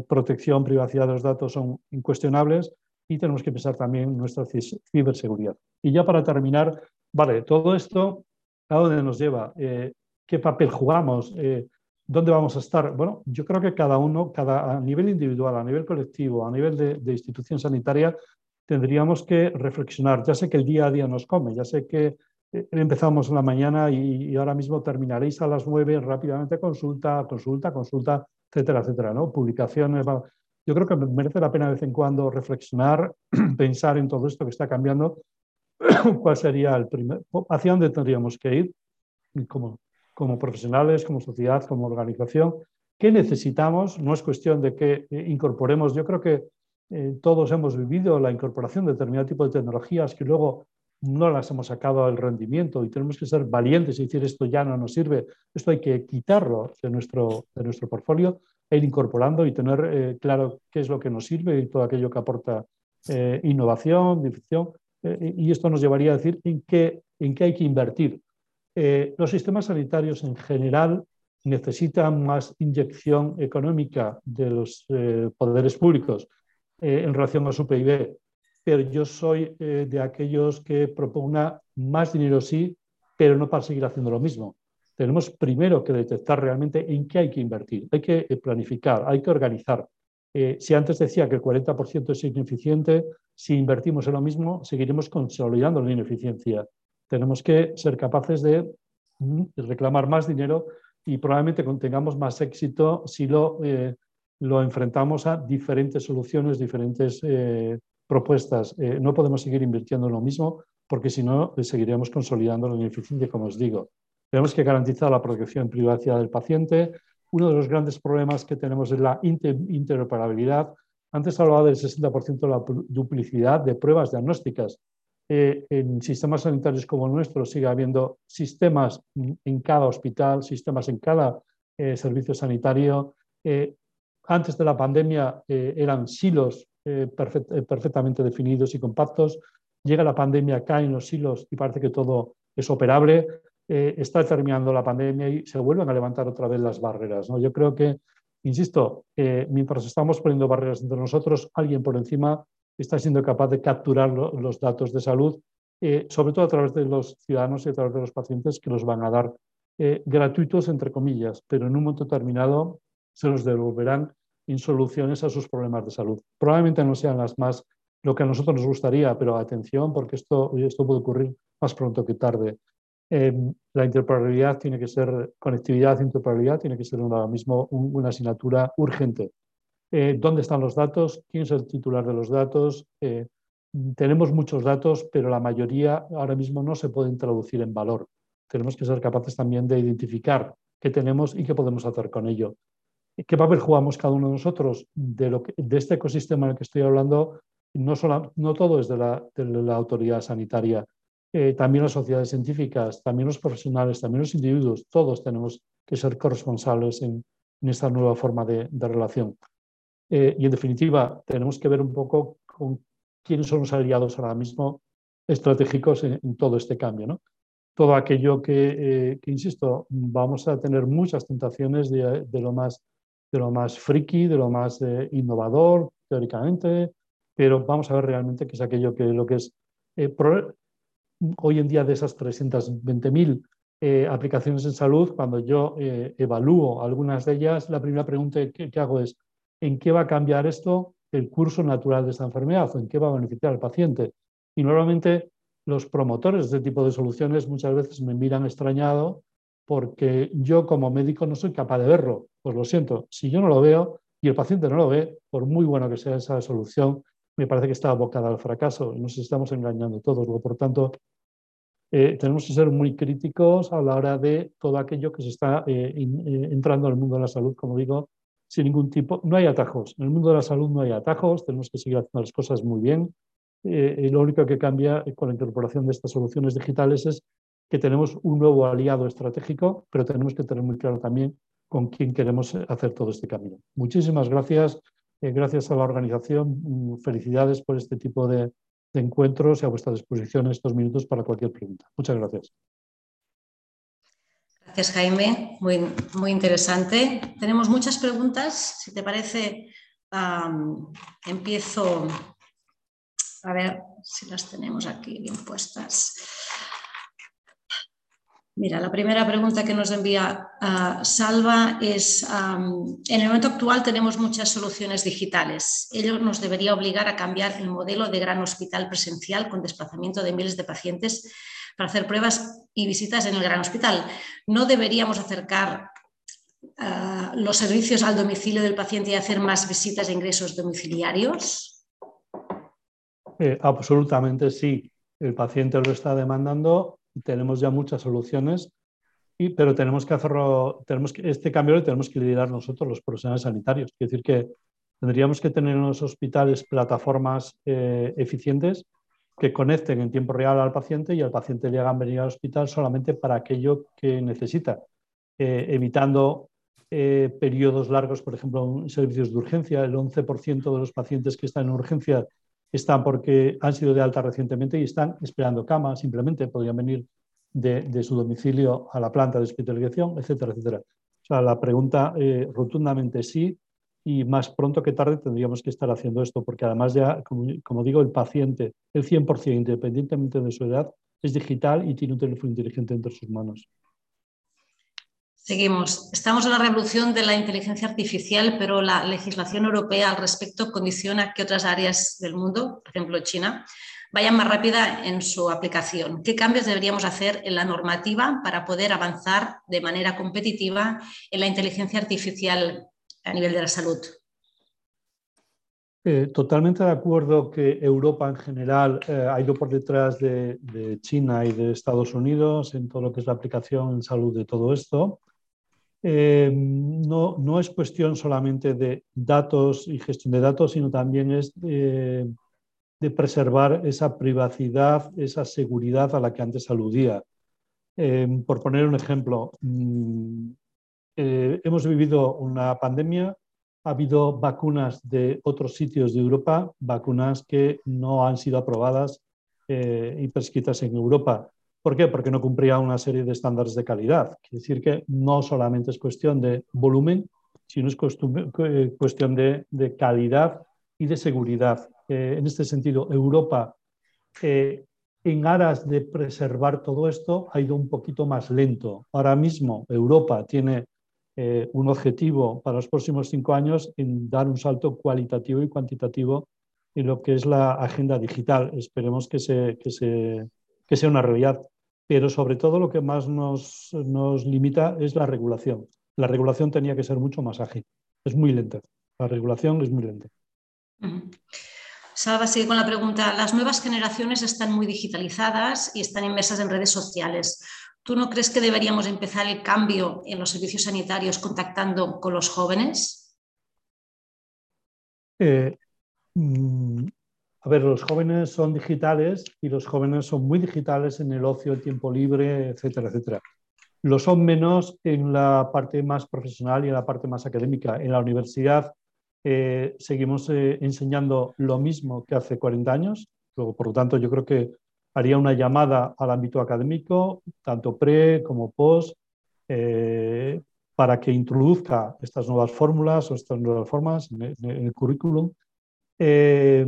protección, privacidad de los datos son incuestionables y tenemos que pensar también en nuestra ciberseguridad. Y ya para terminar, vale, todo esto, ¿a dónde nos lleva? Eh, ¿Qué papel jugamos? Eh, ¿Dónde vamos a estar? Bueno, yo creo que cada uno, cada, a nivel individual, a nivel colectivo, a nivel de, institución sanitaria, tendríamos que reflexionar. Ya sé que el día a día nos come, ya sé que eh, empezamos en la mañana y, ahora mismo terminaréis a las nueve rápidamente consulta, consulta, consulta, etcétera, etcétera, ¿no? Publicaciones, yo creo que merece la pena de vez en cuando reflexionar, pensar en todo esto que está cambiando, cuál sería el primer, hacia dónde tendríamos que ir como, como profesionales, como sociedad, como organización, qué necesitamos, no es cuestión de que eh, incorporemos, yo creo que eh, todos hemos vivido la incorporación de determinado tipo de tecnologías que luego no las hemos sacado al rendimiento y tenemos que ser valientes y decir esto ya no nos sirve, esto hay que quitarlo de nuestro, de nuestro portfolio e ir incorporando y tener eh, claro qué es lo que nos sirve y todo aquello que aporta eh, innovación, difusión. Eh, y esto nos llevaría a decir en qué, en qué hay que invertir. los sistemas sanitarios en general necesitan más inyección económica de los poderes públicos en relación a su PIB, pero yo soy de aquellos que proponga más dinero sí, pero no para seguir haciendo lo mismo tenemos primero que detectar realmente en qué hay que invertir. Hay que eh, planificar, hay que organizar. Eh, si antes decía que el 40% es ineficiente, si invertimos en lo mismo, seguiremos consolidando la ineficiencia. Tenemos que ser capaces de mm, reclamar más dinero y probablemente tengamos más éxito si lo, eh, lo enfrentamos a diferentes soluciones, diferentes propuestas. no podemos seguir invirtiendo en lo mismo porque si no, seguiremos consolidando la ineficiencia, como os digo. Tenemos que garantizar la protección y privacidad del paciente. Uno de los grandes problemas que tenemos es la interoperabilidad. Antes hablaba del 60% de la duplicidad de pruebas diagnósticas. Eh, en sistemas sanitarios como el nuestro sigue habiendo sistemas en cada hospital, sistemas en cada eh, servicio sanitario. Eh, antes de la pandemia eran silos perfectamente definidos y compactos. Llega la pandemia, caen los silos y parece que todo es operable. Eh, está terminando la pandemia y se vuelven a levantar otra vez las barreras. ¿no? Yo creo que, insisto, eh, mientras estamos poniendo barreras entre nosotros, alguien por encima está siendo capaz de capturar los datos de salud, eh, sobre todo a través de los ciudadanos y a través de los pacientes que los van a dar gratuitos, entre comillas, pero en un momento determinado se los devolverán en soluciones a sus problemas de salud. Probablemente no sean las más lo que a nosotros nos gustaría, pero atención, porque esto, esto puede ocurrir más pronto que tarde. Em, la interoperabilidad tiene que ser, conectividad e interoperabilidad tiene que ser ahora mismo una asignatura urgente. Eh, ¿Dónde están los datos? ¿Quién es el titular de los datos? Eh, tenemos muchos datos, pero la mayoría ahora mismo no se pueden traducir en valor. Tenemos que ser capaces también de identificar qué tenemos y qué podemos hacer con ello. ¿Qué papel jugamos cada uno de nosotros? De, lo de este ecosistema en el que estoy hablando, no, solo, no todo es de la autoridad sanitaria, eh, también las sociedades científicas, también los profesionales, también los individuos, todos tenemos que ser corresponsables en, esta nueva forma de, relación. Eh, y en definitiva, tenemos que ver un poco con quiénes son los aliados ahora mismo estratégicos en, todo este cambio. ¿no? Todo aquello eh, que, insisto, vamos a tener muchas tentaciones de, lo, más, de lo más friki, de lo más innovador, teóricamente, pero vamos a ver realmente qué es aquello que lo que es hoy en día de esas 320.000 eh, aplicaciones en salud, cuando yo eh, evalúo algunas de ellas, la primera pregunta que, hago es, ¿en qué va a cambiar esto el curso natural de esta enfermedad en qué va a beneficiar al paciente. Y normalmente los promotores de este tipo de soluciones muchas veces me miran extrañado porque yo como médico no soy capaz de verlo. Pues lo siento, si yo no lo veo y el paciente no lo ve, por muy bueno que sea esa solución, me parece que está abocada al fracaso. Nos estamos engañando todos. Por tanto, eh, tenemos que ser muy críticos a la hora de todo aquello que se está eh, eh, entrando al mundo de la salud, como digo, sin ningún tipo. No hay atajos. En el mundo de la salud no hay atajos. Tenemos que seguir haciendo las cosas muy bien. y lo único que cambia con la incorporación de estas soluciones digitales es que tenemos un nuevo aliado estratégico, pero tenemos que tener muy claro también con quién queremos hacer todo este camino. Muchísimas gracias. Gracias a la organización. Mm, felicidades por este tipo de, de encuentros y a vuestra disposición en estos minutos para cualquier pregunta. Muchas gracias. Gracias, Jaime. Muy, muy interesante. Tenemos muchas preguntas. Si te parece, empiezo a ver si las tenemos aquí bien puestas. Mira, la primera pregunta que nos envía ah, Salva es, en el momento actual tenemos muchas soluciones digitales. Ello nos debería obligar a cambiar el modelo de gran hospital presencial con desplazamiento de miles de pacientes para hacer pruebas y visitas en el gran hospital. ¿No deberíamos acercar ah, los servicios al domicilio del paciente y hacer más visitas e ingresos domiciliarios? Eh, absolutamente sí. El paciente lo está demandando tenemos ya muchas soluciones, y, pero tenemos que hacerlo, tenemos que, este cambio lo tenemos que liderar nosotros, los profesionales sanitarios. Es decir, que tendríamos que tener en los hospitales plataformas eh, eficientes que conecten en tiempo real al paciente y al paciente le hagan venir al hospital solamente para aquello que necesita, eh, evitando eh, periodos largos, por ejemplo, en servicios de urgencia. El 11% de los pacientes que están en urgencia están porque han sido de alta recientemente y están esperando cama, simplemente podrían venir de, su domicilio a la planta de hospitalización, etcétera, etcétera. O sea, la pregunta eh, rotundamente sí y más pronto que tarde tendríamos que estar haciendo esto, porque además ya, como, digo, el paciente, el 100%, independientemente de su edad, es digital y tiene un teléfono inteligente entre sus manos. Seguimos. Estamos en la revolución de la inteligencia artificial, pero la legislación europea al respecto condiciona que otras áreas del mundo, por ejemplo China, vayan más rápida en su aplicación. ¿Qué cambios deberíamos hacer en la normativa para poder avanzar de manera competitiva en la inteligencia artificial a nivel de la salud? Eh, totalmente de acuerdo que Europa en general eh, ha ido por detrás de, China y de Estados Unidos en todo lo que es la aplicación en salud de todo esto. Eh, no, no, es cuestión solamente de datos y gestión de datos, sino también es de, preservar esa privacidad, esa seguridad a la que antes aludía. Eh, por poner un ejemplo, mm, eh, hemos vivido una pandemia, ha habido vacunas de otros sitios de Europa, vacunas que no han sido aprobadas y prescritas en Europa. ¿Por qué? Porque no cumplía una serie de estándares de calidad. Quiere decir que no solamente es cuestión de volumen, sino es eh, cuestión de, calidad y de seguridad. Eh, en este sentido, Europa, eh, en aras de preservar todo esto, ha ido un poquito más lento. Ahora mismo Europa tiene un objetivo para los próximos cinco años en dar un salto cualitativo y cuantitativo en lo que es la agenda digital. Esperemos que se, que se que sea una realidad. Pero sobre todo lo que más nos, nos limita es la regulación. La regulación tenía que ser mucho más ágil. Es muy lenta. La regulación es muy lenta. Salva sigue con la pregunta. Las nuevas generaciones están muy digitalizadas y están inmersas en redes sociales. ¿Tú no crees que deberíamos empezar el cambio en los servicios sanitarios contactando con los jóvenes? Eh, mm, a ver, los jóvenes son digitales y los jóvenes son muy digitales en el ocio, el tiempo libre, etcétera, etcétera. Lo son menos en la parte más profesional y en la parte más académica. En la universidad eh, seguimos eh, enseñando lo mismo que hace 40 años. Luego, por lo tanto, yo creo que haría una llamada al ámbito académico, tanto pre como post, eh, para que introduzca estas nuevas fórmulas o estas nuevas formas en el currículum eh,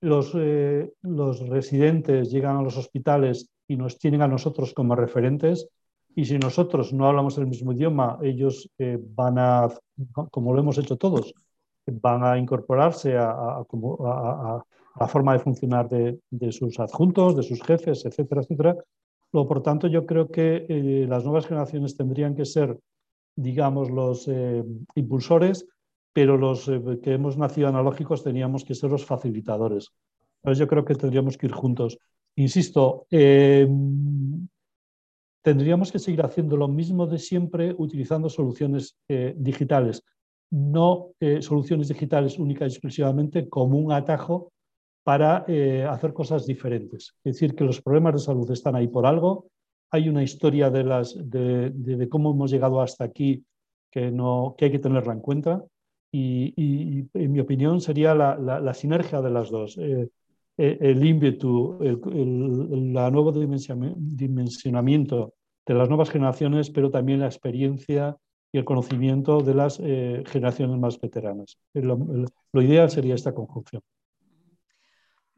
los, eh, los, residentes llegan a los hospitales y nos tienen a nosotros como referentes y si nosotros no hablamos el mismo idioma, ellos eh, van a, como lo hemos hecho todos, van a incorporarse a, la forma de funcionar de, sus adjuntos, de sus jefes, etcétera, etcétera. por tanto, yo creo que eh, las nuevas generaciones tendrían que ser, digamos, los eh, impulsores, pero los eh, que hemos nacido analógicos teníamos que ser los facilitadores. Entonces, yo creo que tendríamos que ir juntos. Insisto, tendríamos que seguir haciendo lo mismo de siempre utilizando soluciones digitales no eh, soluciones digitales únicas y exclusivamente como un atajo para eh, hacer cosas diferentes. Es decir, que los problemas de salud están ahí por algo, hay una historia de, las, de, cómo hemos llegado hasta aquí que, no, que hay que tenerla en cuenta y, en mi opinión sería la, sinergia de las dos. Eh, el ímpetu, el, el nuevo dimensionamiento de las nuevas generaciones, pero también la experiencia y el conocimiento de las eh, generaciones más veteranas. Lo, ideal sería esta conjunción.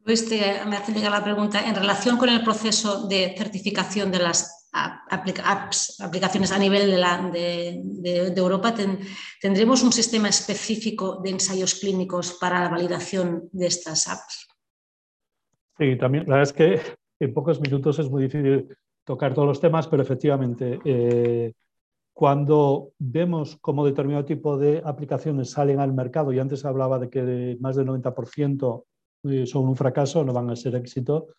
Luis, me hace llegar la pregunta, en relación con el proceso de certificación de las apps, aplicaciones a nivel de, Europa, ¿tendremos un sistema específico de ensayos clínicos para la validación de estas apps? Sí, también, la verdad es que en pocos minutos es muy difícil tocar todos los temas, pero efectivamente eh, cuando vemos cómo determinado tipo de aplicaciones salen al mercado, y antes hablaba de que más del 90% eh, son un fracaso, no van a ser éxito,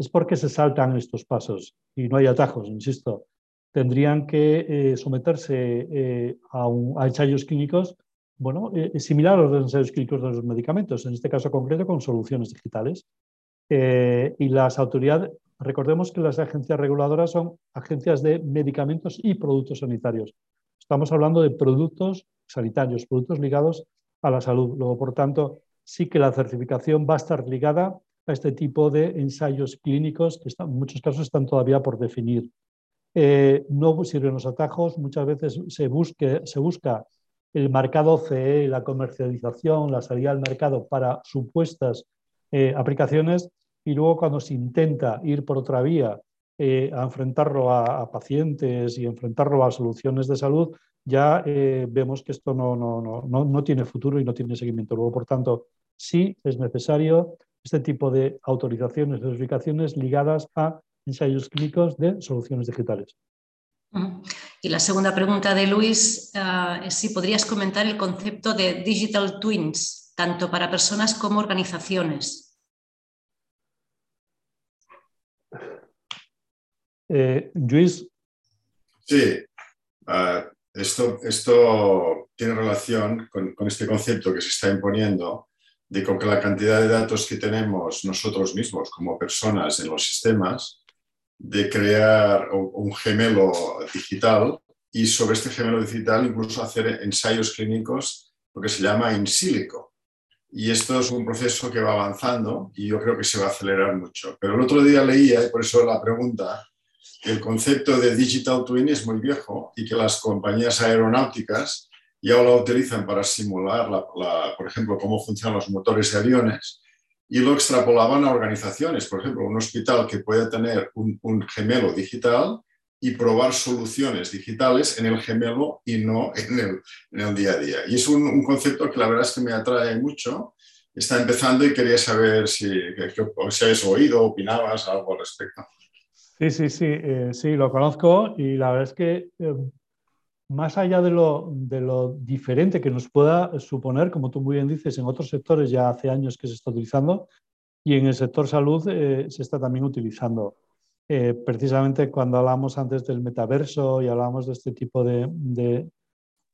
es porque se saltan estos pasos y no hay atajos, insisto. Tendrían que eh, someterse eh, a, ensayos clínicos, bueno, similar a los ensayos clínicos de los medicamentos, en este caso concreto con soluciones digitales. y las autoridades, Recordemos que las agencias reguladoras son agencias de medicamentos y productos sanitarios. Estamos hablando de productos sanitarios, productos ligados a la salud. Luego, por tanto, sí que la certificación va a estar ligada a este tipo de ensayos clínicos que en muchos casos están todavía por definir. Eh, no sirven los atajos, muchas veces se, busque, se busca el mercado CE, la comercialización, la salida al mercado para supuestas eh, aplicaciones y luego cuando se intenta ir por otra vía eh, a enfrentarlo a, pacientes y enfrentarlo a soluciones de salud, ya eh, vemos que esto no, no, no, no, tiene futuro y no tiene seguimiento. Luego, por tanto, sí es necesario este tipo de autorizaciones, certificaciones ligadas a ensayos clínicos de soluciones digitales. Y la segunda pregunta de Luis ah, es si podrías comentar el concepto de digital twins, tanto para personas como organizaciones. Eh, Luis. Sí, ah, esto, esto tiene relación con, este concepto que se está imponiendo de que la cantidad de datos que tenemos nosotros mismos como personas en los sistemas, de crear un gemelo digital y sobre este gemelo digital incluso hacer ensayos clínicos, lo que se llama in silico. Y esto es un proceso que va avanzando y yo creo que se va a acelerar mucho. Pero el otro día leía, y por eso la pregunta, el concepto de digital twin es muy viejo y que las compañías aeronáuticas ya lo utilizan para simular, por ejemplo, cómo funcionan los motores de aviones y lo extrapolaban a organizaciones. Por ejemplo, un hospital que puede tener un, gemelo digital y probar soluciones digitales en el gemelo y no en el, día a día. Y es un, concepto que la verdad es que me atrae mucho. Está empezando y quería saber si, si has oído, opinabas algo al respecto. Sí, sí, sí, eh, sí, lo conozco y la verdad es que eh, más allá de lo, de lo, diferente que nos pueda suponer, como tú muy bien dices, en otros sectores ya hace años que se está utilizando y en el sector salud eh, se está también utilizando. precisamente cuando hablamos antes del metaverso y hablamos de este tipo de,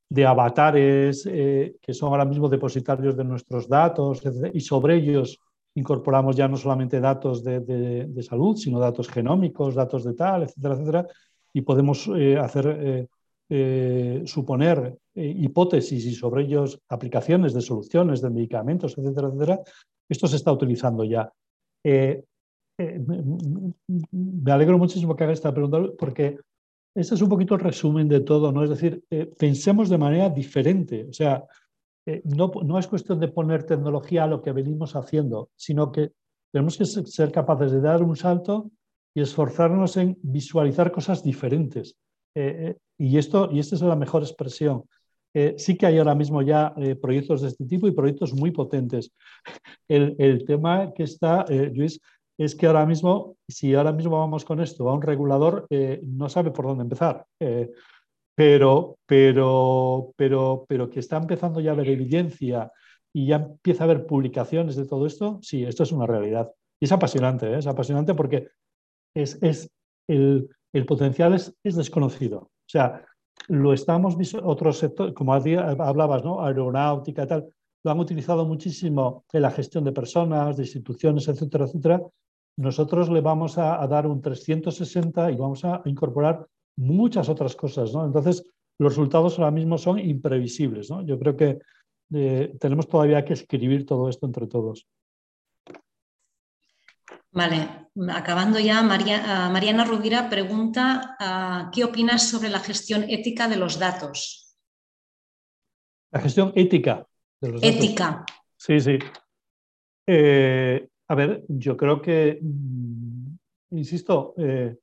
de, avatares que son ahora mismo depositarios de nuestros datos y sobre ellos incorporamos ya no solamente datos de, salud, sino datos genómicos, datos de tal, etcétera, etcétera, y podemos eh, hacer, eh, eh, suponer hipótesis y sobre ellos aplicaciones de soluciones, de medicamentos, etcétera, etcétera. Esto se está utilizando ya. me alegro muchísimo que haga esta pregunta porque este es un poquito el resumen de todo, ¿no? Es decir, pensemos de manera diferente. O sea, eh, no, es cuestión de poner tecnología a lo que venimos haciendo, sino que tenemos que ser capaces de dar un salto y esforzarnos en visualizar cosas diferentes. Eh, eh, y, esto, y esta es la mejor expresión. eh, sí que hay ahora mismo ya eh, proyectos de este tipo y proyectos muy potentes. El, tema que está, Luis, es que ahora mismo, si ahora mismo vamos con esto a un regulador, no sabe por dónde empezar. pero, pero, pero, pero que está empezando ya a haber evidencia y ya empieza a haber publicaciones de todo esto, sí, esto es una realidad. Y es apasionante, es apasionante porque es, es el, el, potencial es desconocido. O sea, lo estamos otros sectores, como hablabas, ¿no? aeronáutica y tal, lo han utilizado muchísimo en la gestión de personas, de instituciones, etcétera, etcétera. Nosotros le vamos a, dar un 360 y vamos a incorporar muchas otras cosas, ¿no? Entonces, los resultados ahora mismo son imprevisibles, ¿no? Yo creo que eh, tenemos todavía que escribir todo esto entre todos. Vale, acabando ya, María, Mariana Rubira pregunta ah, ¿qué opinas sobre la gestión ética de los datos? La gestión ética de los ética. Sí, sí. Eh, a ver, yo creo que, mm, insisto, eh,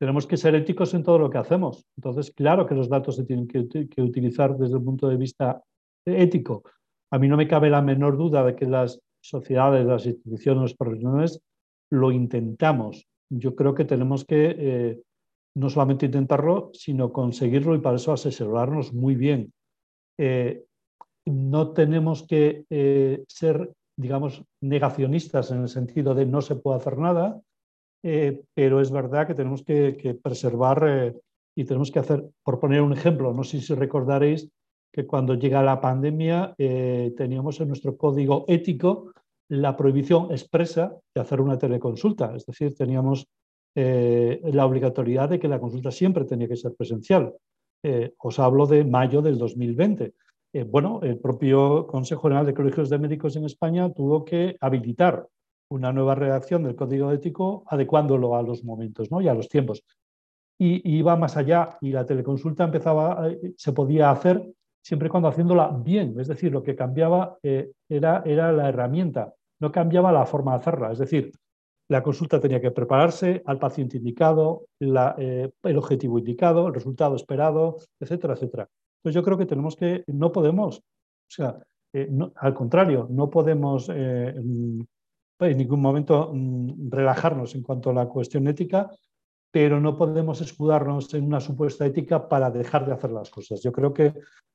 tenemos que ser éticos en todo lo que hacemos. Entonces, claro que los datos se tienen que, que utilizar desde el punto de vista ético. A mí no me cabe la menor duda de que las sociedades, las instituciones, los profesionales lo intentamos. Yo creo que tenemos que eh, no solamente intentarlo, sino conseguirlo y para eso asesorarnos muy bien. Eh, no tenemos que eh, ser, digamos, negacionistas en el sentido de no se puede hacer nada, pero es verdad que tenemos que, que preservar y tenemos que hacer, por poner un ejemplo, no sé si recordaréis que cuando llega la pandemia teníamos en nuestro código ético la prohibición expresa de hacer una teleconsulta, es decir, teníamos eh, la obligatoriedad de que la consulta siempre tenía que ser presencial. Eh, os hablo de mayo del 2020. Eh, bueno, el propio Consejo General de Colegios de Médicos en España tuvo que habilitar una nueva redacción del código ético adecuándolo a los momentos ¿no? y a los tiempos. Y, y iba más allá y la teleconsulta empezaba, se podía hacer siempre cuando haciéndola bien, es decir, lo que cambiaba era, era la herramienta no cambiaba la forma de hacerla. Es decir, la consulta tenía que prepararse al paciente indicado, eh, el objetivo indicado, el resultado esperado, etcétera, etcétera. Entonces yo creo que tenemos que, no podemos, o sea, eh, al contrario, no podemos eh, en ningún momento mm, relajarnos en cuanto a la cuestión ética, pero no podemos escudarnos en una supuesta ética para dejar de hacer las cosas. Yo creo que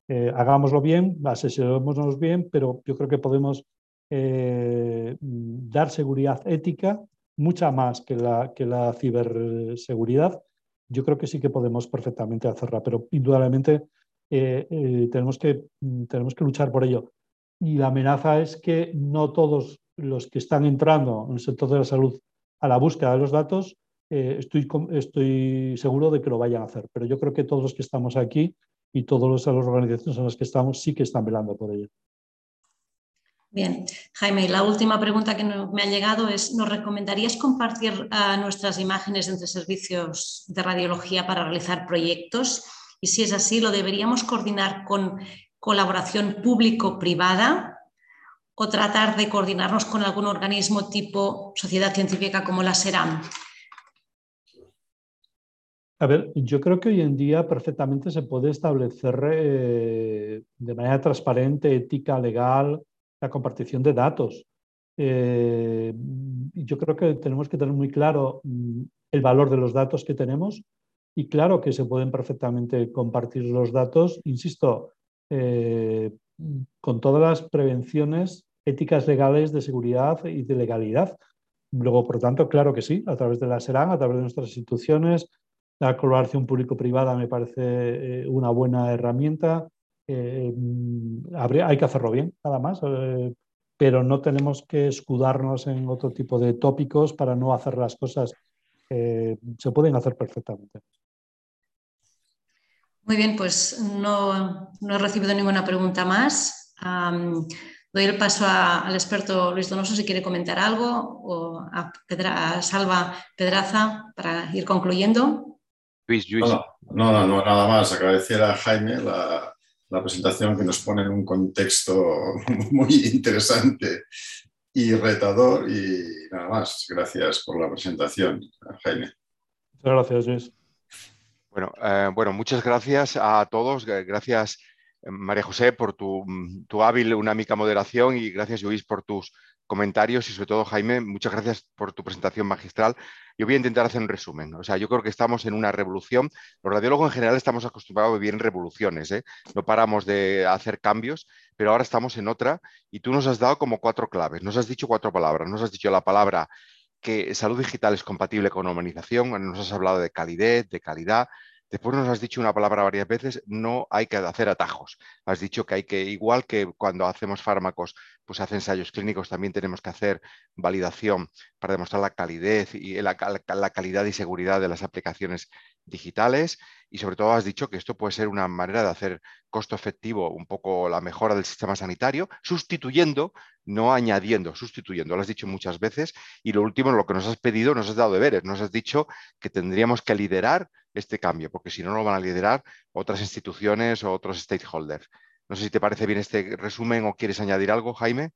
hagámoslo bien, asesorémonos bien, pero yo creo que podemos eh, dar seguridad ética, mucha más que la, que la ciberseguridad, yo creo que sí que podemos perfectamente hacerla, pero indudablemente eh, eh, tenemos, que, tenemos que luchar por ello. Y la amenaza es que no todos los que están entrando en el sector de la salud a la búsqueda de los datos, estoy, estoy seguro de que lo vayan a hacer. Pero yo creo que todos los que estamos aquí y todas las organizaciones en las que estamos sí que están velando por ello. Bien, Jaime, la última pregunta que me ha llegado es, ¿nos recomendarías compartir ah, nuestras imágenes entre servicios de radiología para realizar proyectos? Y si es así, ¿lo deberíamos coordinar con colaboración público-privada o tratar de coordinarnos con algún organismo tipo sociedad científica como la SERAM? A ver, yo creo que hoy en día perfectamente se puede establecer eh, de manera transparente, ética, legal, la compartición de datos. Eh, yo creo que tenemos que tener muy claro mm, el valor de los datos que tenemos y claro que se pueden perfectamente compartir los datos, insisto, eh, con todas las prevenciones éticas legales de seguridad y de legalidad. Luego, por tanto, claro que sí, a través de la SERAN, a través de nuestras instituciones, la colaboración público-privada me parece eh, una buena herramienta. Eh, hay que hacerlo bien, nada más, eh, pero no tenemos que escudarnos en otro tipo de tópicos para no hacer las cosas. Eh, se pueden hacer perfectamente. Muy bien, pues no, he recibido ninguna pregunta más. doy el paso al experto Luis Donoso si quiere comentar algo o a, a Salva Pedraza para ir concluyendo. Luis, Luis. No, no, no, nada más. Agradecer a Jaime la, la presentación que nos pone en un contexto muy interesante y retador. Y nada más, gracias por la presentación, Jaime. Muchas gracias, Luis. Bueno, eh, bueno, muchas gracias a todos. Gracias María José, por tu, tu hábil, una mica moderación y gracias, Luis, por tus comentarios y sobre todo, Jaime, muchas gracias por tu presentación magistral. Yo voy a intentar hacer un resumen. O sea, yo creo que estamos en una revolución. Los radiólogos en general estamos acostumbrados a vivir en revoluciones. ¿eh? No paramos de hacer cambios, pero ahora estamos en otra y tú nos has dado como cuatro claves. Nos has dicho cuatro palabras. Nos has dicho la palabra que salud digital es compatible con humanización. Nos has hablado de calidez, de calidad, Después nos has dicho una palabra varias veces, no hay que hacer atajos. Has dicho que hay que, igual que cuando hacemos fármacos, pues hace ensayos clínicos, también tenemos que hacer validación para demostrar la calidez y la, la calidad y seguridad de las aplicaciones digitales. Y sobre todo has dicho que esto puede ser una manera de hacer costo efectivo un poco la mejora del sistema sanitario, sustituyendo, no añadiendo, sustituyendo. Lo has dicho muchas veces. Y lo último, lo que nos has pedido, nos has dado deberes. Nos has dicho que tendríamos que liderar este cambio, porque si no, no lo van a liderar otras instituciones o otros stakeholders. No sé si te parece bien este resumen o quieres añadir algo, Jaime.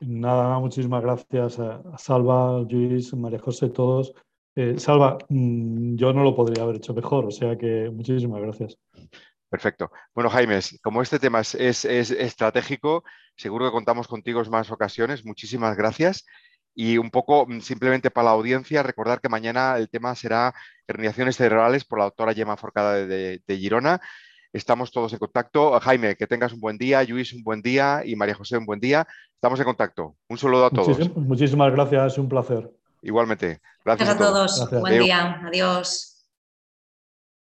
Nada, muchísimas gracias a Salva, Luis, María José, todos. Eh, Salva, mm, yo no lo podría haber hecho mejor, o sea que muchísimas gracias. Perfecto. Bueno, Jaime, como este tema es, es, estratégico, seguro que contamos contigo en más ocasiones. Muchísimas gracias. Y un poco mm, simplemente para la audiencia, recordar que mañana el tema será herniaciones cerebrales por la doctora Gemma Forcada de, Girona. Estamos todos en contacto. Jaime, que tengas un buen día, Luis un buen día y María José un buen día. Estamos en contacto. Un saludo a todos. muchísimas gracias, un placer. Igualmente. Gracias, a todos. Buen día. Adiós.